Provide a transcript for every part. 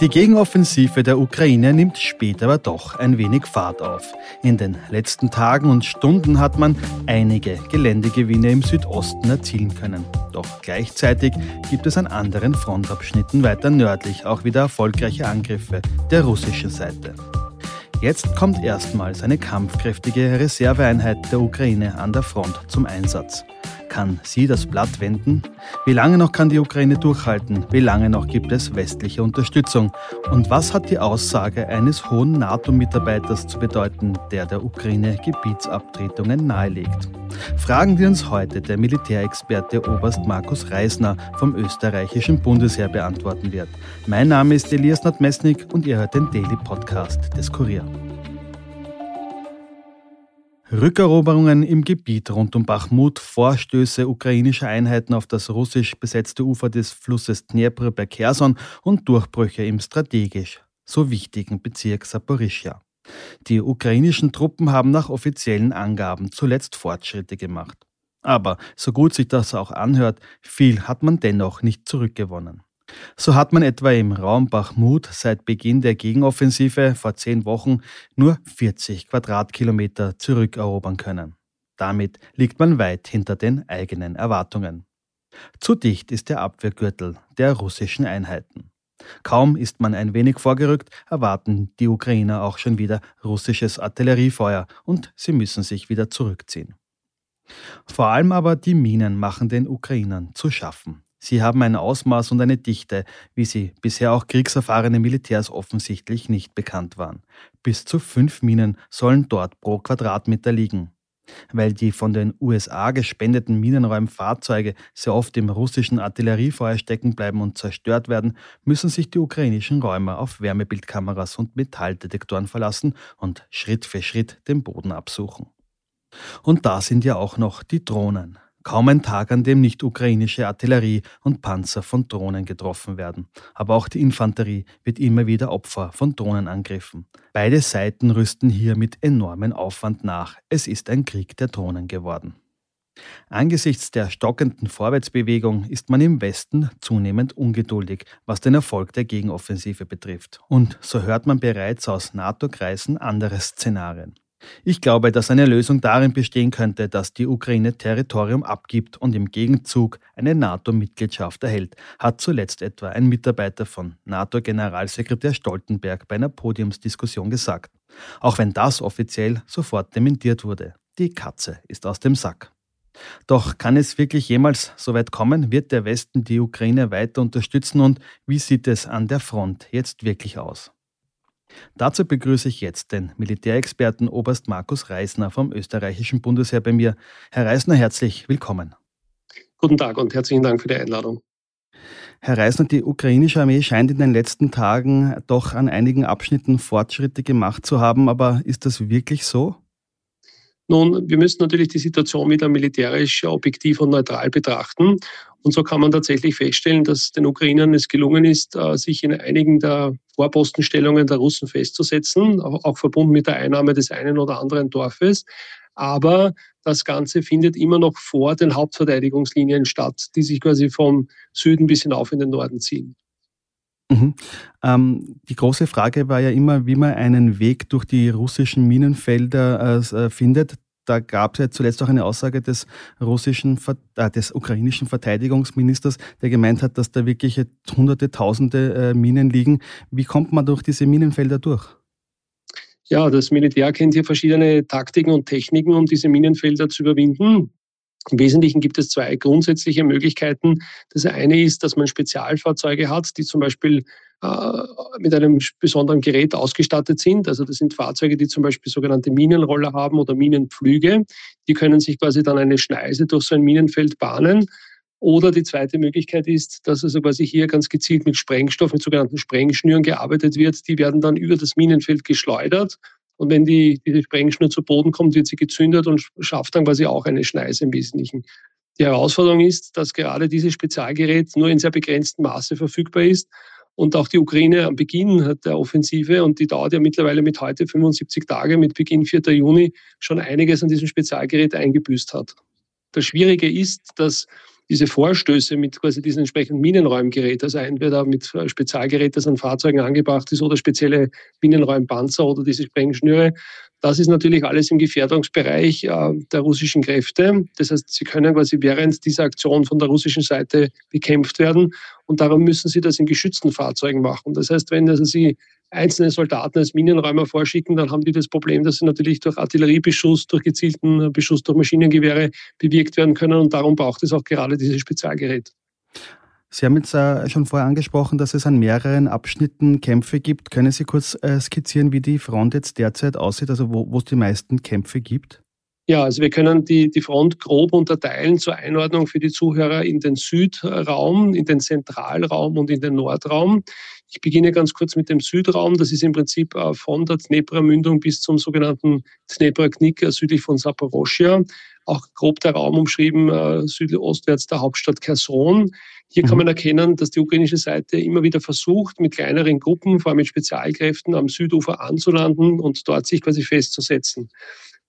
Die Gegenoffensive der Ukraine nimmt später aber doch ein wenig Fahrt auf. In den letzten Tagen und Stunden hat man einige Geländegewinne im Südosten erzielen können. Doch gleichzeitig gibt es an anderen Frontabschnitten weiter nördlich auch wieder erfolgreiche Angriffe der russischen Seite. Jetzt kommt erstmals eine kampfkräftige Reserveeinheit der Ukraine an der Front zum Einsatz. Kann sie das Blatt wenden? Wie lange noch kann die Ukraine durchhalten? Wie lange noch gibt es westliche Unterstützung? Und was hat die Aussage eines hohen NATO-Mitarbeiters zu bedeuten, der der Ukraine Gebietsabtretungen nahelegt? Fragen wir uns heute der Militärexperte Oberst Markus Reisner vom österreichischen Bundesheer beantworten wird. Mein Name ist Elias Nadmesnik und ihr hört den Daily Podcast des Kurier. Rückeroberungen im Gebiet rund um Bachmut, Vorstöße ukrainischer Einheiten auf das russisch besetzte Ufer des Flusses Dnepr bei Kherson und Durchbrüche im strategisch so wichtigen Bezirk Saporischja. Die ukrainischen Truppen haben nach offiziellen Angaben zuletzt Fortschritte gemacht. Aber so gut sich das auch anhört, viel hat man dennoch nicht zurückgewonnen. So hat man etwa im Raum Bachmut seit Beginn der Gegenoffensive vor zehn Wochen nur 40 Quadratkilometer zurückerobern können. Damit liegt man weit hinter den eigenen Erwartungen. Zu dicht ist der Abwehrgürtel der russischen Einheiten. Kaum ist man ein wenig vorgerückt, erwarten die Ukrainer auch schon wieder russisches Artilleriefeuer und sie müssen sich wieder zurückziehen. Vor allem aber die Minen machen den Ukrainern zu schaffen. Sie haben ein Ausmaß und eine Dichte, wie sie bisher auch kriegserfahrene Militärs offensichtlich nicht bekannt waren. Bis zu fünf Minen sollen dort pro Quadratmeter liegen. Weil die von den USA gespendeten Minenräumfahrzeuge sehr oft im russischen Artilleriefeuer stecken bleiben und zerstört werden, müssen sich die ukrainischen Räumer auf Wärmebildkameras und Metalldetektoren verlassen und Schritt für Schritt den Boden absuchen. Und da sind ja auch noch die Drohnen. Kaum ein Tag, an dem nicht ukrainische Artillerie und Panzer von Drohnen getroffen werden. Aber auch die Infanterie wird immer wieder Opfer von Drohnenangriffen. Beide Seiten rüsten hier mit enormem Aufwand nach. Es ist ein Krieg der Drohnen geworden. Angesichts der stockenden Vorwärtsbewegung ist man im Westen zunehmend ungeduldig, was den Erfolg der Gegenoffensive betrifft. Und so hört man bereits aus NATO-Kreisen andere Szenarien. Ich glaube, dass eine Lösung darin bestehen könnte, dass die Ukraine Territorium abgibt und im Gegenzug eine NATO-Mitgliedschaft erhält, hat zuletzt etwa ein Mitarbeiter von NATO-Generalsekretär Stoltenberg bei einer Podiumsdiskussion gesagt. Auch wenn das offiziell sofort dementiert wurde. Die Katze ist aus dem Sack. Doch kann es wirklich jemals so weit kommen? Wird der Westen die Ukraine weiter unterstützen und wie sieht es an der Front jetzt wirklich aus? Dazu begrüße ich jetzt den Militärexperten Oberst Markus Reisner vom österreichischen Bundesheer bei mir. Herr Reisner, herzlich willkommen. Guten Tag und herzlichen Dank für die Einladung. Herr Reisner, die ukrainische Armee scheint in den letzten Tagen doch an einigen Abschnitten Fortschritte gemacht zu haben, aber ist das wirklich so? Nun, wir müssen natürlich die Situation wieder militärisch objektiv und neutral betrachten. Und so kann man tatsächlich feststellen, dass den Ukrainern es gelungen ist, äh, sich in einigen der Vorpostenstellungen der Russen festzusetzen, auch verbunden mit der Einnahme des einen oder anderen Dorfes. Aber das Ganze findet immer noch vor den Hauptverteidigungslinien statt, die sich quasi vom Süden bis hinauf in den Norden ziehen. Mhm. Ähm, die große Frage war ja immer, wie man einen Weg durch die russischen Minenfelder äh, äh findet. Da gab es ja zuletzt auch eine Aussage des russischen, äh, des ukrainischen Verteidigungsministers, der gemeint hat, dass da wirklich hunderte, tausende äh, Minen liegen. Wie kommt man durch diese Minenfelder durch? Ja, das Militär kennt hier verschiedene Taktiken und Techniken, um diese Minenfelder zu überwinden. Im Wesentlichen gibt es zwei grundsätzliche Möglichkeiten. Das eine ist, dass man Spezialfahrzeuge hat, die zum Beispiel äh, mit einem besonderen Gerät ausgestattet sind. Also das sind Fahrzeuge, die zum Beispiel sogenannte Minenroller haben oder Minenpflüge. Die können sich quasi dann eine Schneise durch so ein Minenfeld bahnen. Oder die zweite Möglichkeit ist, dass also quasi hier ganz gezielt mit Sprengstoff, mit sogenannten Sprengschnüren gearbeitet wird. Die werden dann über das Minenfeld geschleudert und wenn die, diese Sprengschnur zu Boden kommt, wird sie gezündet und schafft dann quasi auch eine Schneise im Wesentlichen. Die Herausforderung ist, dass gerade dieses Spezialgerät nur in sehr begrenztem Maße verfügbar ist Und auch die Ukraine am Beginn der Offensive, und die dauert ja mittlerweile mit heute 75 Tage, mit Beginn 4. Juni, schon einiges an diesem Spezialgerät eingebüßt hat. Das Schwierige ist, dass diese Vorstöße mit quasi diesen entsprechenden Minenräumgerät, also entweder mit Spezialgerät, das an Fahrzeugen angebracht ist, oder spezielle Minenräumpanzer oder diese Sprengschnüre, das ist natürlich alles im Gefährdungsbereich äh, der russischen Kräfte. Das heißt, sie können quasi während dieser Aktion von der russischen Seite bekämpft werden und darum müssen sie das in geschützten Fahrzeugen machen. Das heißt, wenn also sie einzelne Soldaten als Minenräumer vorschicken, dann haben die das Problem, dass sie natürlich durch Artilleriebeschuss, durch gezielten Beschuss durch Maschinengewehre bewirkt werden können und darum braucht es auch gerade dieses Spezialgerät. Sie haben jetzt äh, schon vorher angesprochen, dass es an mehreren Abschnitten Kämpfe gibt. Können Sie kurz äh, skizzieren, wie die Front jetzt derzeit aussieht, also wo es die meisten Kämpfe gibt? Ja, also wir können die, die Front grob unterteilen zur Einordnung für die Zuhörer in den Südraum, in den Zentralraum und in den Nordraum. Ich beginne ganz kurz mit dem Südraum. Das ist im Prinzip äh, von der Dnepra-Mündung bis zum sogenannten Dnepra-Knick südlich von Saporoschia. Auch grob der Raum umschrieben, äh, südostwärts der Hauptstadt Kherson. Hier kann mhm. man erkennen, dass die ukrainische Seite immer wieder versucht, mit kleineren Gruppen, vor allem mit Spezialkräften, am Südufer anzulanden und dort sich quasi festzusetzen.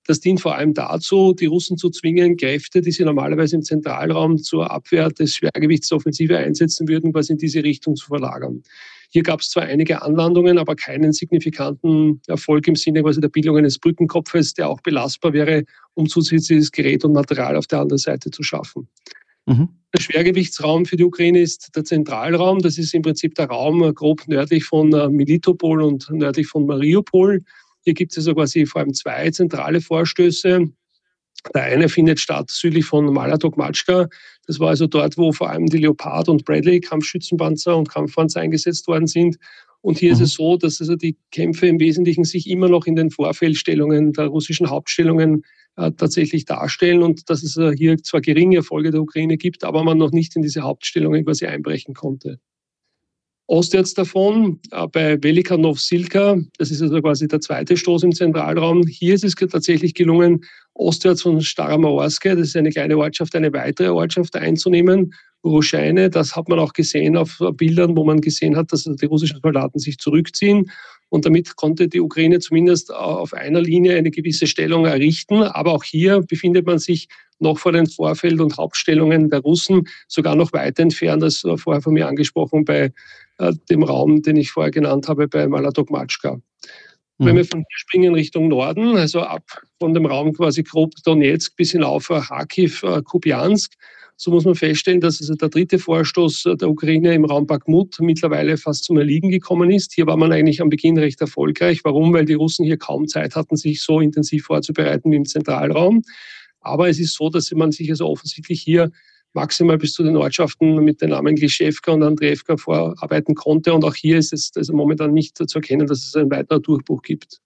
Das dient vor allem dazu, die Russen zu zwingen, Kräfte, die sie normalerweise im Zentralraum zur Abwehr des Schwergewichts der Offensive einsetzen würden, quasi in diese Richtung zu verlagern. Hier gab es zwar einige Anlandungen, aber keinen signifikanten Erfolg im Sinne quasi der Bildung eines Brückenkopfes, der auch belastbar wäre, um zusätzliches Gerät und Material auf der anderen Seite zu schaffen. Mhm. Der Schwergewichtsraum für die Ukraine ist der Zentralraum. Das ist im Prinzip der Raum grob nördlich von äh, Militopol und nördlich von Mariupol. Hier gibt es also quasi vor allem zwei zentrale Vorstöße. Der eine findet statt südlich von Maladok Matschka. Das war also dort, wo vor allem die Leopard und Bradley Kampfschützenpanzer und Kampfpanzer eingesetzt worden sind. Und hier mhm. ist es so, dass also die Kämpfe im Wesentlichen sich immer noch in den Vorfeldstellungen der russischen Hauptstellungen äh, tatsächlich darstellen und dass es äh, hier zwar geringe Erfolge der Ukraine gibt, aber man noch nicht in diese Hauptstellungen quasi einbrechen konnte. Ostwärts davon, äh, bei Velikanov-Silka, das ist also quasi der zweite Stoß im Zentralraum, hier ist es tatsächlich gelungen, ostwärts von Staramaorske, das ist eine kleine Ortschaft, eine weitere Ortschaft einzunehmen, Ruscheine. Das hat man auch gesehen auf Bildern, wo man gesehen hat, dass die russischen Soldaten sich zurückziehen. Und damit konnte die Ukraine zumindest auf einer Linie eine gewisse Stellung errichten. Aber auch hier befindet man sich noch vor den Vorfeld- und Hauptstellungen der Russen, sogar noch weit entfernt, als vorher von mir angesprochen, bei äh, dem Raum, den ich vorher genannt habe, bei Maladok-Matschka. Mhm. Wenn wir von hier springen Richtung Norden, also ab von dem Raum quasi grob Donetsk bis hinauf Kharkiv, äh, Kupiansk, so muss man feststellen, dass also der dritte Vorstoß der Ukraine im Raum Bakhmut mittlerweile fast zum Erliegen gekommen ist. Hier war man eigentlich am Beginn recht erfolgreich. Warum? Weil die Russen hier kaum Zeit hatten, sich so intensiv vorzubereiten wie im Zentralraum. Aber es ist so, dass man sich also offensichtlich hier maximal bis zu den Ortschaften mit den Namen Glischewka und Andreevka vorarbeiten konnte. Und auch hier ist es also momentan nicht zu erkennen, dass es einen weiteren Durchbruch gibt.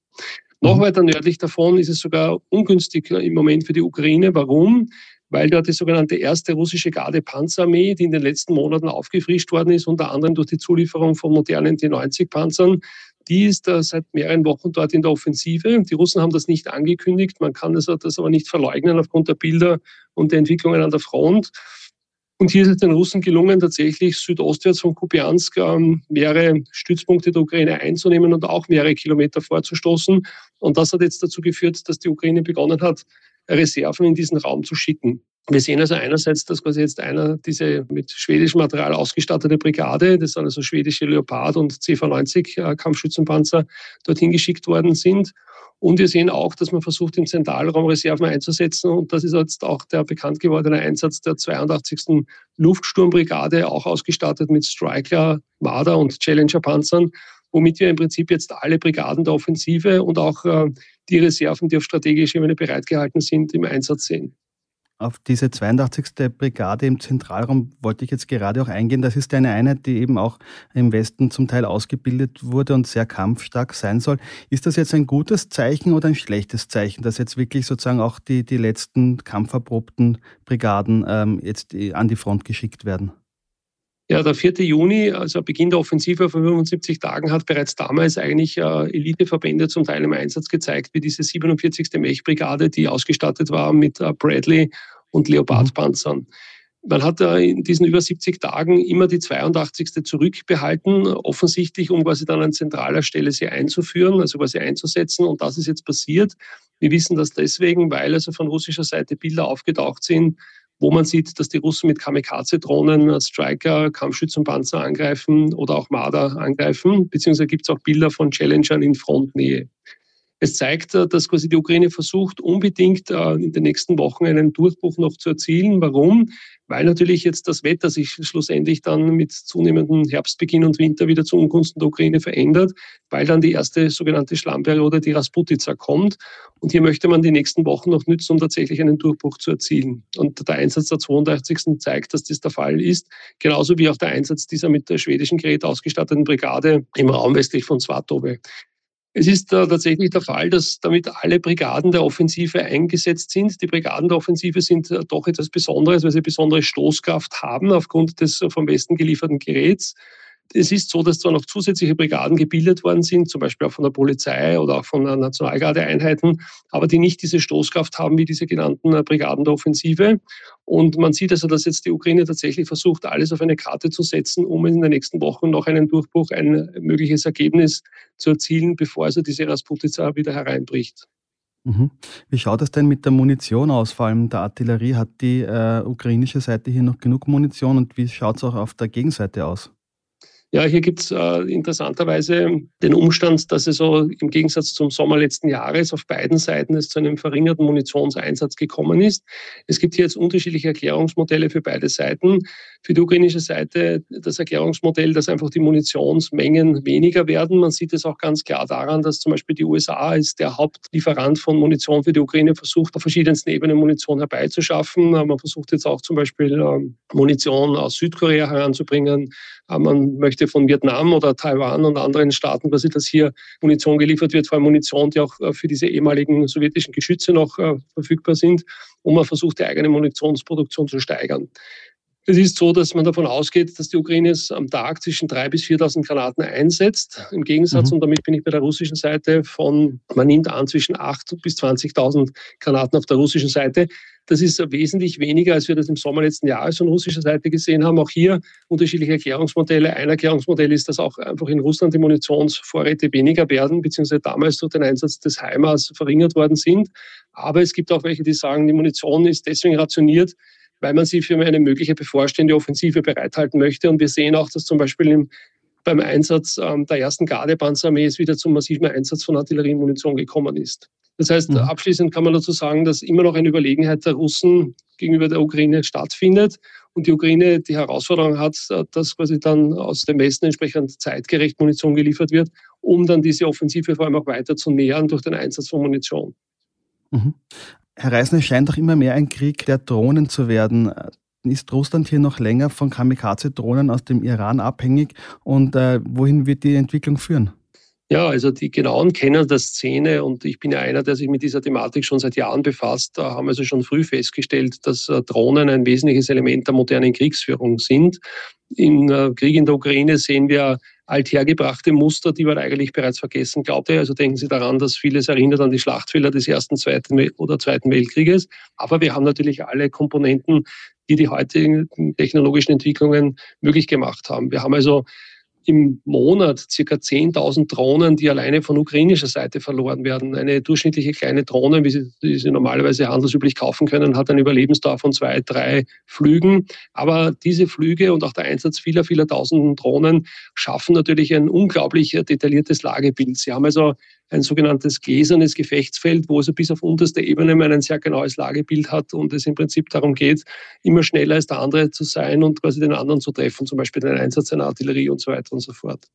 Noch mhm. weiter nördlich davon ist es sogar ungünstig im Moment für die Ukraine. Warum? weil dort die sogenannte erste russische Garde-Panzerarmee, die in den letzten Monaten aufgefrischt worden ist, unter anderem durch die Zulieferung von modernen T-90-Panzern, die ist äh, seit mehreren Wochen dort in der Offensive. Die Russen haben das nicht angekündigt. Man kann das aber nicht verleugnen aufgrund der Bilder und der Entwicklungen an der Front. Und hier ist es den Russen gelungen, tatsächlich südostwärts von Kupiansk ähm, mehrere Stützpunkte der Ukraine einzunehmen und auch mehrere Kilometer vorzustoßen. Und das hat jetzt dazu geführt, dass die Ukraine begonnen hat, Reserven in diesen Raum zu schicken. Wir sehen also einerseits, dass quasi jetzt einer diese mit schwedischem Material ausgestattete Brigade, das sind also schwedische Leopard und CV-90 äh, Kampfschützenpanzer, dorthin geschickt worden sind. Und wir sehen auch, dass man versucht, im Zentralraum Reserven einzusetzen. Und das ist jetzt auch der bekannt gewordene Einsatz der 82. Luftsturmbrigade, auch ausgestattet mit Striker, Marder und Challenger-Panzern, womit wir im Prinzip jetzt alle Brigaden der Offensive und auch äh, die Reserven, die auf strategischer Ebene bereitgehalten sind, im Einsatz sehen. Auf diese 82. Brigade im Zentralraum wollte ich jetzt gerade auch eingehen. Das ist eine Einheit, die eben auch im Westen zum Teil ausgebildet wurde und sehr kampfstark sein soll. Ist das jetzt ein gutes Zeichen oder ein schlechtes Zeichen, dass jetzt wirklich sozusagen auch die, die letzten kampferprobten Brigaden ähm, jetzt an die Front geschickt werden? Ja, der 4. Juni, also Beginn der Offensive von 75 Tagen, hat bereits damals eigentlich äh, Eliteverbände zum Teil im Einsatz gezeigt, wie diese 47. Mech-Brigade, die ausgestattet war mit äh, Bradley und Leopardpanzern. Man hat in diesen über 70 Tagen immer die 82. zurückbehalten, offensichtlich, um quasi dann an zentraler Stelle sie einzuführen, also quasi einzusetzen. Und das ist jetzt passiert. Wir wissen das deswegen, weil also von russischer Seite Bilder aufgetaucht sind, wo man sieht, dass die Russen mit Kamikaze-Drohnen Striker, Kampfschützenpanzer angreifen oder auch Marder angreifen, beziehungsweise gibt es auch Bilder von Challengern in Frontnähe. Es zeigt, äh, dass quasi die Ukraine versucht, unbedingt äh, in den nächsten Wochen einen Durchbruch noch zu erzielen. Warum? Weil natürlich jetzt das Wetter sich schlussendlich dann mit zunehmendem Herbstbeginn und Winter wieder zu Ungunsten der Ukraine verändert, weil dann die erste sogenannte Schlammperiode, die Rasputica, kommt. Und hier möchte man die nächsten Wochen noch nützen, um tatsächlich einen Durchbruch zu erzielen. Und der Einsatz der 82. zeigt, dass das der Fall ist. Genauso wie auch der Einsatz dieser mit der schwedischen Gerät ausgestatteten Brigade im Raum westlich von Svatove. Es ist äh, tatsächlich der Fall, dass damit alle Brigaden der Offensive eingesetzt sind. Die Brigaden der Offensive sind äh, doch etwas Besonderes, weil sie besondere Stoßkraft haben aufgrund des vom Westen gelieferten Geräts. Es ist so, dass zwar noch zusätzliche Brigaden gebildet worden sind, zum Beispiel auch von der Polizei oder auch von Nationalgardeeinheiten, aber die nicht diese Stoßkraft haben wie diese genannten äh, Brigaden der Offensive. Und man sieht also, dass jetzt die Ukraine tatsächlich versucht, alles auf eine Karte zu setzen, um in den nächsten Wochen noch einen Durchbruch, ein mögliches Ergebnis zu erzielen, bevor also diese Rasputica wieder hereinbricht. Mhm. Wie schaut es denn mit der Munition aus, vor allem der Artillerie? Hat die äh, ukrainische Seite hier noch genug Munition und wie schaut es auch auf der Gegenseite aus? Ja, hier gibt es äh, interessanterweise den Umstand, dass es so im Gegensatz zum Sommer letzten Jahres auf beiden Seiten es zu einem verringerten Munitionseinsatz gekommen ist. Es gibt hier jetzt unterschiedliche Erklärungsmodelle für beide Seiten. Für die ukrainische Seite das Erklärungsmodell, dass einfach die Munitionsmengen weniger werden. Man sieht es auch ganz klar daran, dass zum Beispiel die USA als der Hauptlieferant von Munition für die Ukraine versucht, auf verschiedensten Ebenen Munition herbeizuschaffen. Man versucht jetzt auch zum Beispiel ähm, Munition aus Südkorea heranzubringen. Äh, man möchte von Vietnam oder Taiwan und anderen Staaten quasi, dass hier Munition geliefert wird, vor allem Munition, die auch äh, für diese ehemaligen sowjetischen Geschütze noch äh, verfügbar sind. Und man versucht, die eigene Munitionsproduktion zu steigern. Es ist so, dass man davon ausgeht, dass die Ukraine es am Tag zwischen 3.000 bis 4.000 Granaten einsetzt. Im Gegensatz, mhm. und damit bin ich bei der russischen Seite, von, man nimmt an, zwischen 8.000 bis 20.000 Granaten auf der russischen Seite. Das ist wesentlich weniger, als wir das im Sommer letzten Jahres von russischer Seite gesehen haben. Auch hier unterschiedliche Erklärungsmodelle. Ein Erklärungsmodell ist, dass auch einfach in Russland die Munitionsvorräte weniger werden, beziehungsweise damals durch den Einsatz des HIMARS verringert worden sind. Aber es gibt auch welche, die sagen, die Munition ist deswegen rationiert, weil man sie für eine mögliche bevorstehende Offensive bereithalten möchte. Und wir sehen auch, dass zum Beispiel im, beim Einsatz ähm, der ersten Gardepanzerarmee es wieder zum massiven Einsatz von Artilleriemunition gekommen ist. Das heißt, mhm. abschließend kann man dazu sagen, dass immer noch eine Überlegenheit der Russen gegenüber der Ukraine stattfindet und die Ukraine die Herausforderung hat, dass quasi dann aus dem Westen entsprechend zeitgerecht Munition geliefert wird, um dann diese Offensive vor allem auch weiter zu nähern durch den Einsatz von Munition. Mhm. Herr Reisner, es scheint doch immer mehr ein Krieg der Drohnen zu werden. Ist Russland hier noch länger von Kamikaze-Drohnen aus dem Iran abhängig und äh, wohin wird die Entwicklung führen? Ja, also die genauen Kenner der Szene und ich bin ja einer, der sich mit dieser Thematik schon seit Jahren befasst, haben also schon früh festgestellt, dass äh, Drohnen ein wesentliches Element der modernen Kriegsführung sind. Im äh, Krieg in der Ukraine sehen wir althergebrachte Muster, die man eigentlich bereits vergessen glaubte. Also denken Sie daran, dass vieles erinnert an die Schlachtfelder des Ersten Zweiten oder Zweiten Weltkrieges. Aber wir haben natürlich alle Komponenten, die die heutigen technologischen Entwicklungen möglich gemacht haben. Wir haben also im Monat circa 10.000 Drohnen, die alleine von ukrainischer Seite verloren werden. Eine durchschnittliche kleine Drohne, wie Sie, wie sie normalerweise handelsüblich kaufen können, hat eine Überlebensdauer von zwei, drei Flügen. Aber diese Flüge und auch der Einsatz vieler, vieler tausenden Drohnen schaffen natürlich ein unglaublich detailliertes Lagebild. Sie haben also ein sogenanntes gläsernes Gefechtsfeld, wo es bis auf unterste Ebene ein sehr genaues Lagebild hat und es im Prinzip darum geht, immer schneller als der andere zu sein und quasi den anderen zu treffen, zum Beispiel den Einsatz einer Artillerie und so weiter und so fort.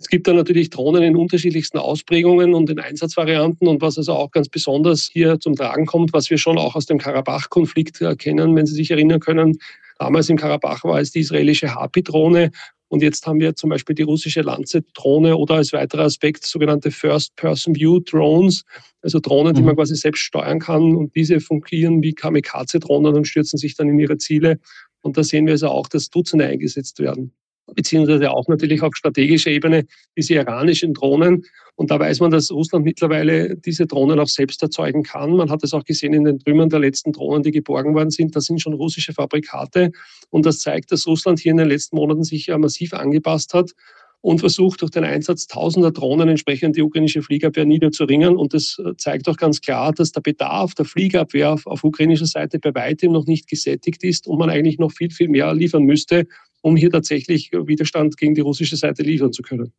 Es gibt dann natürlich Drohnen in unterschiedlichsten Ausprägungen und in Einsatzvarianten und was also auch ganz besonders hier zum Tragen kommt, was wir schon auch aus dem Karabach-Konflikt erkennen, wenn Sie sich erinnern können. Damals im Karabach war es die israelische Harpy-Drohne und jetzt haben wir zum Beispiel die russische Lancet-Drohne oder als weiterer Aspekt sogenannte First-Person-View-Drones, also Drohnen, die man mhm. quasi selbst steuern kann. Und diese fungieren wie Kamikaze-Drohnen und stürzen sich dann in ihre Ziele. Und da sehen wir also auch, dass Dutzende eingesetzt werden. Beziehungsweise auch natürlich auf strategischer Ebene diese iranischen Drohnen. Und da weiß man, dass Russland mittlerweile diese Drohnen auch selbst erzeugen kann. Man hat es auch gesehen in den Trümmern der letzten Drohnen, die geborgen worden sind. Das sind schon russische Fabrikate. Und das zeigt, dass Russland hier in den letzten Monaten sich massiv angepasst hat und versucht durch den Einsatz tausender Drohnen entsprechend die ukrainische Fliegerabwehr niederzuringen. Und das äh, zeigt auch ganz klar, dass der Bedarf der Fliegerabwehr auf, auf ukrainischer Seite bei weitem noch nicht gesättigt ist und man eigentlich noch viel, viel mehr liefern müsste, um hier tatsächlich Widerstand gegen die russische Seite liefern zu können.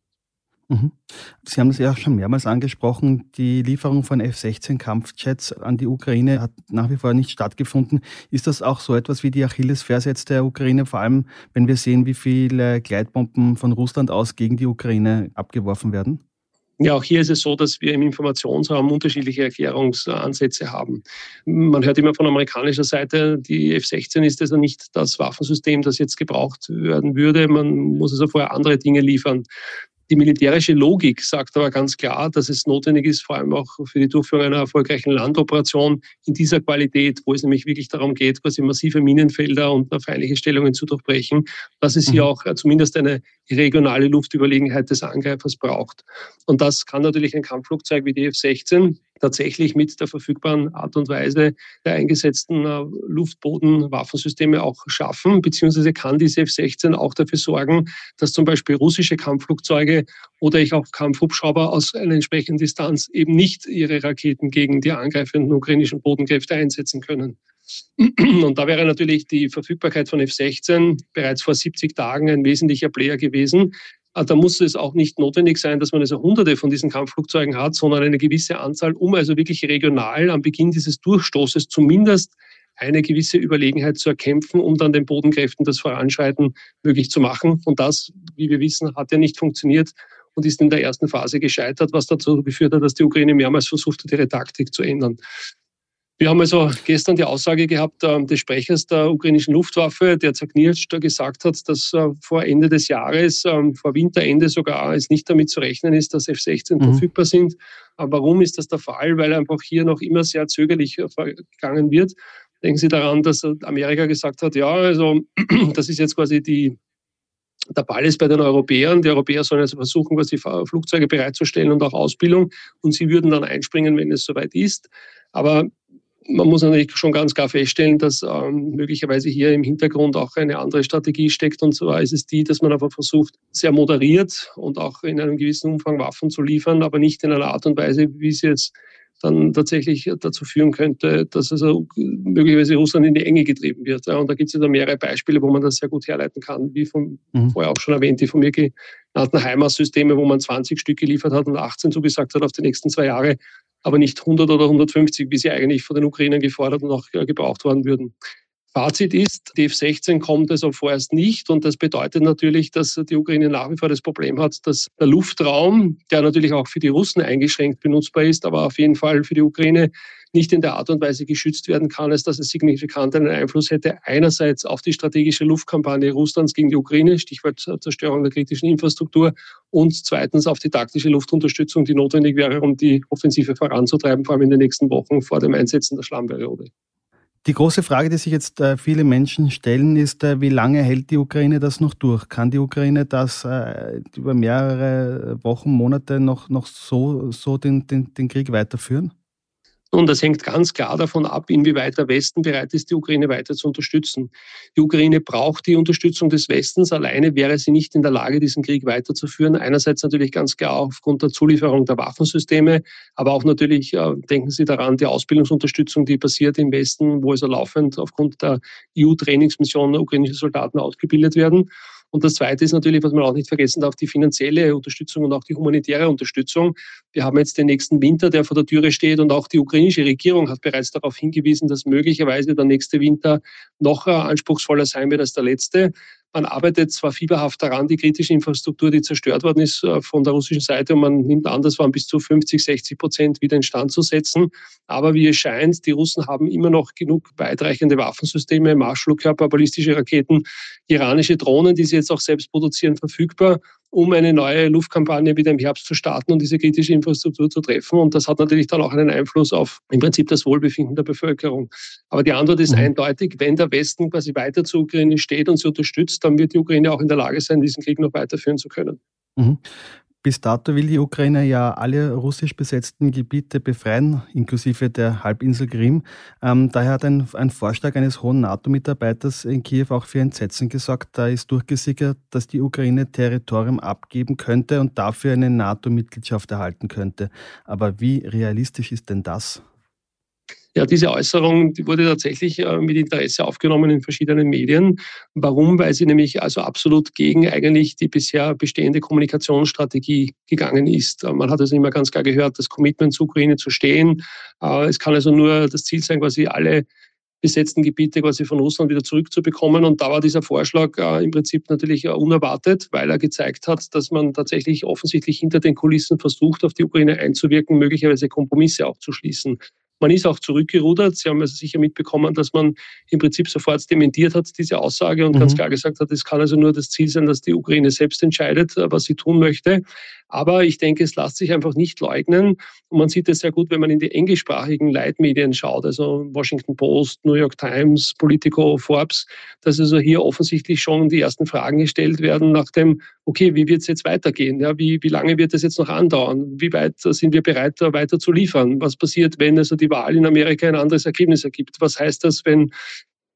Mhm. Sie haben das ja schon mehrmals angesprochen. Die Lieferung von F-16 Kampfjets an die Ukraine hat nach wie vor nicht stattgefunden. Ist das auch so etwas wie die Achillesferse jetzt der Ukraine, vor allem wenn wir sehen, wie viele Gleitbomben von Russland aus gegen die Ukraine abgeworfen werden? Ja, auch hier ist es so, dass wir im Informationsraum unterschiedliche Erklärungsansätze haben. Man hört immer von amerikanischer Seite, die F-16 ist also nicht das Waffensystem, das jetzt gebraucht werden würde. Man muss also vorher andere Dinge liefern. Die militärische Logik sagt aber ganz klar, dass es notwendig ist, vor allem auch für die Durchführung einer erfolgreichen Landoperation in dieser Qualität, wo es nämlich wirklich darum geht, quasi massive Minenfelder und feindliche Stellungen zu durchbrechen, dass es hier mhm. auch zumindest eine regionale Luftüberlegenheit des Angreifers braucht. Und das kann natürlich ein Kampfflugzeug wie die F-16 tatsächlich mit der verfügbaren Art und Weise der eingesetzten äh, Luftbodenwaffensysteme auch schaffen, beziehungsweise kann diese F-16 auch dafür sorgen, dass zum Beispiel russische Kampfflugzeuge oder ich auch Kampfhubschrauber aus einer entsprechenden Distanz eben nicht ihre Raketen gegen die angreifenden ukrainischen Bodenkräfte einsetzen können. Und da wäre natürlich die Verfügbarkeit von F-16 bereits vor 70 Tagen ein wesentlicher Player gewesen. Ah, da muss es auch nicht notwendig sein, dass man also hunderte von diesen Kampfflugzeugen hat, sondern eine gewisse Anzahl, um also wirklich regional am Beginn dieses Durchstoßes zumindest eine gewisse Überlegenheit zu erkämpfen, um dann den Bodenkräften das Voranschreiten möglich zu machen. Und das, wie wir wissen, hat ja nicht funktioniert und ist in der ersten Phase gescheitert, was dazu geführt hat, dass die Ukraine mehrmals versucht hat, ihre Taktik zu ändern. Wir haben also gestern die Aussage gehabt äh, des Sprechers der ukrainischen Luftwaffe, der zerknirscht gesagt hat, dass äh, vor Ende des Jahres, äh, vor Winterende sogar, es nicht damit zu rechnen ist, dass F-16 mhm. verfügbar sind. Aber warum ist das der Fall? Weil einfach hier noch immer sehr zögerlich äh, vergangen wird. Denken Sie daran, dass Amerika gesagt hat, ja, also das ist jetzt quasi die, der Ball ist bei den Europäern. Die Europäer sollen also versuchen, quasi Flugzeuge bereitzustellen und auch Ausbildung. Und sie würden dann einspringen, wenn es soweit ist. Aber man muss natürlich schon ganz klar feststellen, dass ähm, möglicherweise hier im Hintergrund auch eine andere Strategie steckt. Und zwar ist es die, dass man einfach versucht, sehr moderiert und auch in einem gewissen Umfang Waffen zu liefern, aber nicht in einer Art und Weise, wie es jetzt dann tatsächlich dazu führen könnte, dass also möglicherweise Russland in die Enge getrieben wird. Und da gibt es ja mehrere Beispiele, wo man das sehr gut herleiten kann, wie von, mhm. vorher auch schon erwähnt, die von mir genannten HIMARS-Systeme, wo man 20 Stück geliefert hat und 18 zugesagt hat auf die nächsten zwei Jahre aber nicht 100 oder 150, wie sie eigentlich von den Ukrainern gefordert und auch äh, gebraucht worden würden. Fazit ist, die F-16 kommt also vorerst nicht und das bedeutet natürlich, dass die Ukraine nach wie vor das Problem hat, dass der Luftraum, der natürlich auch für die Russen eingeschränkt benutzbar ist, aber auf jeden Fall für die Ukraine nicht in der Art und Weise geschützt werden kann, als dass es signifikant einen Einfluss hätte. Einerseits auf die strategische Luftkampagne Russlands gegen die Ukraine, Stichwort Zerstörung der kritischen Infrastruktur, und zweitens auf die taktische Luftunterstützung, die notwendig wäre, um die Offensive voranzutreiben, vor allem in den nächsten Wochen vor dem Einsetzen der Schlammperiode. Die große Frage, die sich jetzt äh, viele Menschen stellen, ist, äh, wie lange hält die Ukraine das noch durch? Kann die Ukraine das äh, über mehrere Wochen, Monate noch, noch so, so den, den, den Krieg weiterführen? Und das hängt ganz klar davon ab, inwieweit der Westen bereit ist, die Ukraine weiter zu unterstützen. Die Ukraine braucht die Unterstützung des Westens. Alleine wäre sie nicht in der Lage, diesen Krieg weiterzuführen. Einerseits natürlich ganz klar aufgrund der Zulieferung der Waffensysteme, aber auch natürlich, äh, denken Sie daran, die Ausbildungsunterstützung, die passiert im Westen, wo also laufend aufgrund der EU-Trainingsmissionen ukrainische Soldaten ausgebildet werden. Und das Zweite ist natürlich, was man auch nicht vergessen darf, die finanzielle Unterstützung und auch die humanitäre Unterstützung. Wir haben jetzt den nächsten Winter, der vor der Türe steht und auch die ukrainische Regierung hat bereits darauf hingewiesen, dass möglicherweise der nächste Winter noch anspruchsvoller sein wird als der letzte. Man arbeitet zwar fieberhaft daran, die kritische Infrastruktur, die zerstört worden ist äh, von der russischen Seite, und man nimmt an, das waren bis zu 50, 60 Prozent wieder instand zu setzen. Aber wie es scheint, die Russen haben immer noch genug weitreichende Waffensysteme, Marschflugkörper, ballistische Raketen, iranische Drohnen, die sie jetzt auch selbst produzieren, verfügbar. Um eine neue Luftkampagne wieder im Herbst zu starten und diese kritische Infrastruktur zu treffen. Und das hat natürlich dann auch einen Einfluss auf im Prinzip das Wohlbefinden der Bevölkerung. Aber die Antwort ist mhm. eindeutig, wenn der Westen quasi weiter zur Ukraine steht und sie unterstützt, dann wird die Ukraine auch in der Lage sein, diesen Krieg noch weiterführen zu können. Mhm. Bis dato will die Ukraine ja alle russisch besetzten Gebiete befreien, inklusive der Halbinsel Krim. Ähm, daher hat ein, ein, Vorschlag eines hohen NATO-Mitarbeiters in Kiew auch für Entsetzen gesorgt. Da ist durchgesickert, dass die Ukraine Territorium abgeben könnte und dafür eine NATO-Mitgliedschaft erhalten könnte. Aber wie realistisch ist denn das? Ja, diese Äußerung die wurde tatsächlich äh, mit Interesse aufgenommen in verschiedenen Medien. Warum? Weil sie nämlich also absolut gegen eigentlich die bisher bestehende Kommunikationsstrategie gegangen ist. Äh, man hat also immer ganz klar gehört, das Commitment zur Ukraine zu stehen. Äh, es kann also nur das Ziel sein, quasi alle besetzten Gebiete quasi von Russland wieder zurückzubekommen. Und da war dieser Vorschlag äh, im Prinzip natürlich äh, unerwartet, weil er gezeigt hat, dass man tatsächlich offensichtlich hinter den Kulissen versucht, auf die Ukraine einzuwirken, möglicherweise Kompromisse auch zu schließen. Man ist auch zurückgerudert. Sie haben also sicher mitbekommen, dass man im Prinzip sofort dementiert hat, diese Aussage und mhm. ganz klar gesagt hat, es kann also nur das Ziel sein, dass die Ukraine selbst entscheidet, äh, was sie tun möchte. Aber ich denke, es lässt sich einfach nicht leugnen. Und man sieht es sehr gut, wenn man in die englischsprachigen Leitmedien schaut, also Washington Post, New York Times, Politico, Forbes, dass also hier offensichtlich schon die ersten Fragen gestellt werden nach dem, okay, wie wird es jetzt weitergehen? Ja, wie, wie lange wird es jetzt noch andauern? Wie weit sind wir bereit, weiter zu liefern? Was passiert, wenn also die Wahl in Amerika ein anderes Ergebnis ergibt? Was heißt das, wenn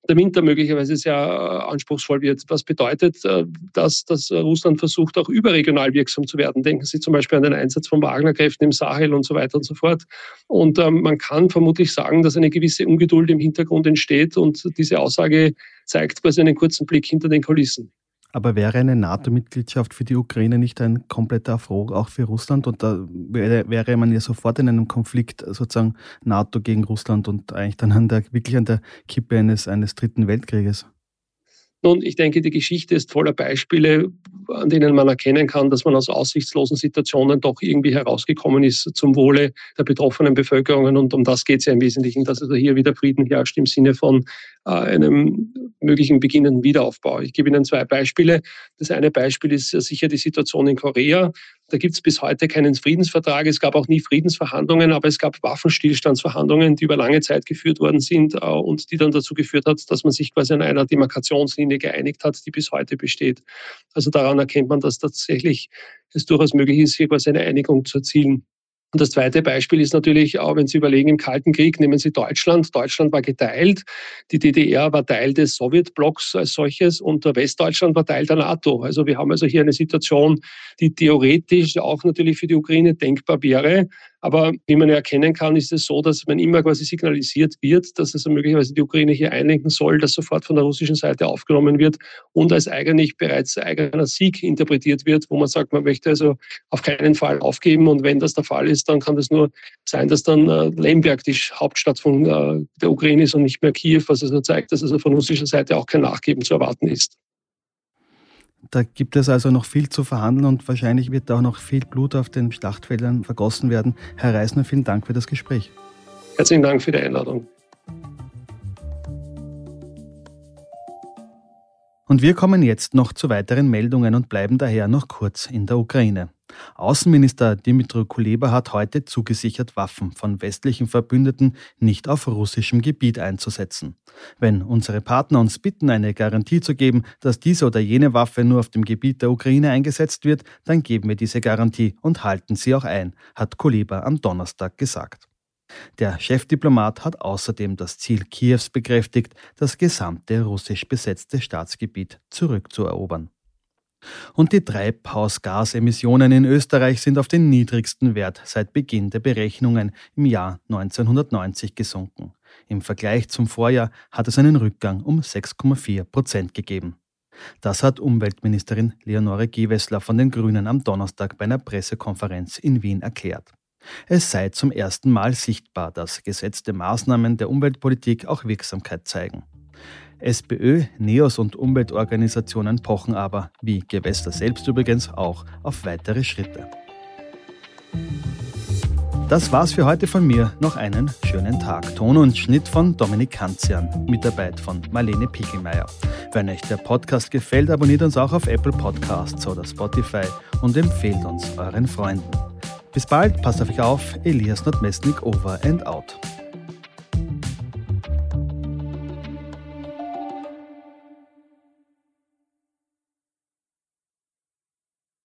der Winter möglicherweise sehr äh, anspruchsvoll wird. Was bedeutet, äh, dass, dass Russland versucht, auch überregional wirksam zu werden. Denken Sie zum Beispiel an den Einsatz von Wagnerkräften im Sahel und so weiter und so fort. Und ähm, man kann vermutlich sagen, dass eine gewisse Ungeduld im Hintergrund entsteht und diese Aussage zeigt quasi einen kurzen Blick hinter den Kulissen. Aber wäre eine NATO-Mitgliedschaft für die Ukraine nicht ein kompletter Erfolg auch für Russland? Und da wäre, man ja sofort in einem Konflikt sozusagen NATO gegen Russland und eigentlich dann an der, wirklich an der Kippe eines, eines dritten Weltkrieges. Nun, ich denke, die Geschichte ist voller Beispiele, an denen man erkennen kann, dass man aus aussichtslosen Situationen doch irgendwie herausgekommen ist zum Wohle der betroffenen Bevölkerungen. Und um das geht es ja im Wesentlichen, dass also hier wieder Frieden herrscht im Sinne von einem möglichen beginnenden Wiederaufbau. Ich gebe Ihnen zwei Beispiele. Das eine Beispiel ist sicher die Situation in Korea. Da gibt es bis heute keinen Friedensvertrag. Es gab auch nie Friedensverhandlungen, aber es gab Waffenstillstandsverhandlungen, die über lange Zeit geführt worden sind äh, und die dann dazu geführt hat, dass man sich quasi an einer Demarkationslinie geeinigt hat, die bis heute besteht. Also daran erkennt man, dass tatsächlich es durchaus möglich ist, hier quasi eine Einigung zu erzielen. Und das zweite Beispiel ist natürlich auch, wenn Sie überlegen, im Kalten Krieg nehmen Sie Deutschland. Deutschland war geteilt. Die DDR war Teil des Sowjetblocks als solches und Westdeutschland war Teil der NATO. Also wir haben also hier eine Situation, die theoretisch auch natürlich für die Ukraine denkbar wäre. Aber wie man ja erkennen kann, ist es so, dass man immer quasi signalisiert wird, dass also möglicherweise die Ukraine hier einlenken soll, dass sofort von der russischen Seite aufgenommen wird und als eigentlich bereits eigener Sieg interpretiert wird, wo man sagt, man möchte also auf keinen Fall aufgeben. Und wenn das der Fall ist, dann kann das nur sein, dass dann äh, Lemberg die Hauptstadt von äh, der Ukraine ist und nicht mehr Kiew, was also zeigt, dass also von russischer Seite auch kein Nachgeben zu erwarten ist. Da gibt es also noch viel zu verhandeln und wahrscheinlich wird auch noch viel Blut auf den Schlachtfeldern vergossen werden. Herr Reisner, vielen Dank für das Gespräch. Herzlichen Dank für die Einladung. Und wir kommen jetzt noch zu weiteren Meldungen und bleiben daher noch kurz in der Ukraine. Außenminister Dimitro Kuleba hat heute zugesichert, Waffen von westlichen Verbündeten nicht auf russischem Gebiet einzusetzen. Wenn unsere Partner uns bitten, eine Garantie zu geben, dass diese oder jene Waffe nur auf dem Gebiet der Ukraine eingesetzt wird, dann geben wir diese Garantie und halten sie auch ein, hat Kuleba am Donnerstag gesagt. Der Chefdiplomat hat außerdem das Ziel Kiews bekräftigt, das gesamte russisch besetzte Staatsgebiet zurückzuerobern. Und die Treibhausgasemissionen in Österreich sind auf den niedrigsten Wert seit Beginn der Berechnungen im Jahr 1990 gesunken. Im Vergleich zum Vorjahr hat es einen Rückgang um 6,4 Prozent gegeben. Das hat Umweltministerin Leonore Gewessler von den Grünen am Donnerstag bei einer Pressekonferenz in Wien erklärt. Es sei zum ersten Mal sichtbar, dass gesetzte Maßnahmen der Umweltpolitik auch Wirksamkeit zeigen. SPÖ, NEOS und Umweltorganisationen pochen aber, wie Gewässer selbst übrigens, auch auf weitere Schritte. Das war's für heute von mir. Noch einen schönen Tag. Ton und Schnitt von Dominik Kanzian. Mitarbeit von Marlene Pickelmeier. Wenn euch der Podcast gefällt, abonniert uns auch auf Apple Podcasts oder Spotify und empfehlt uns euren Freunden. Bis bald, passt auf euch auf. Elias Nordmestnik over and out.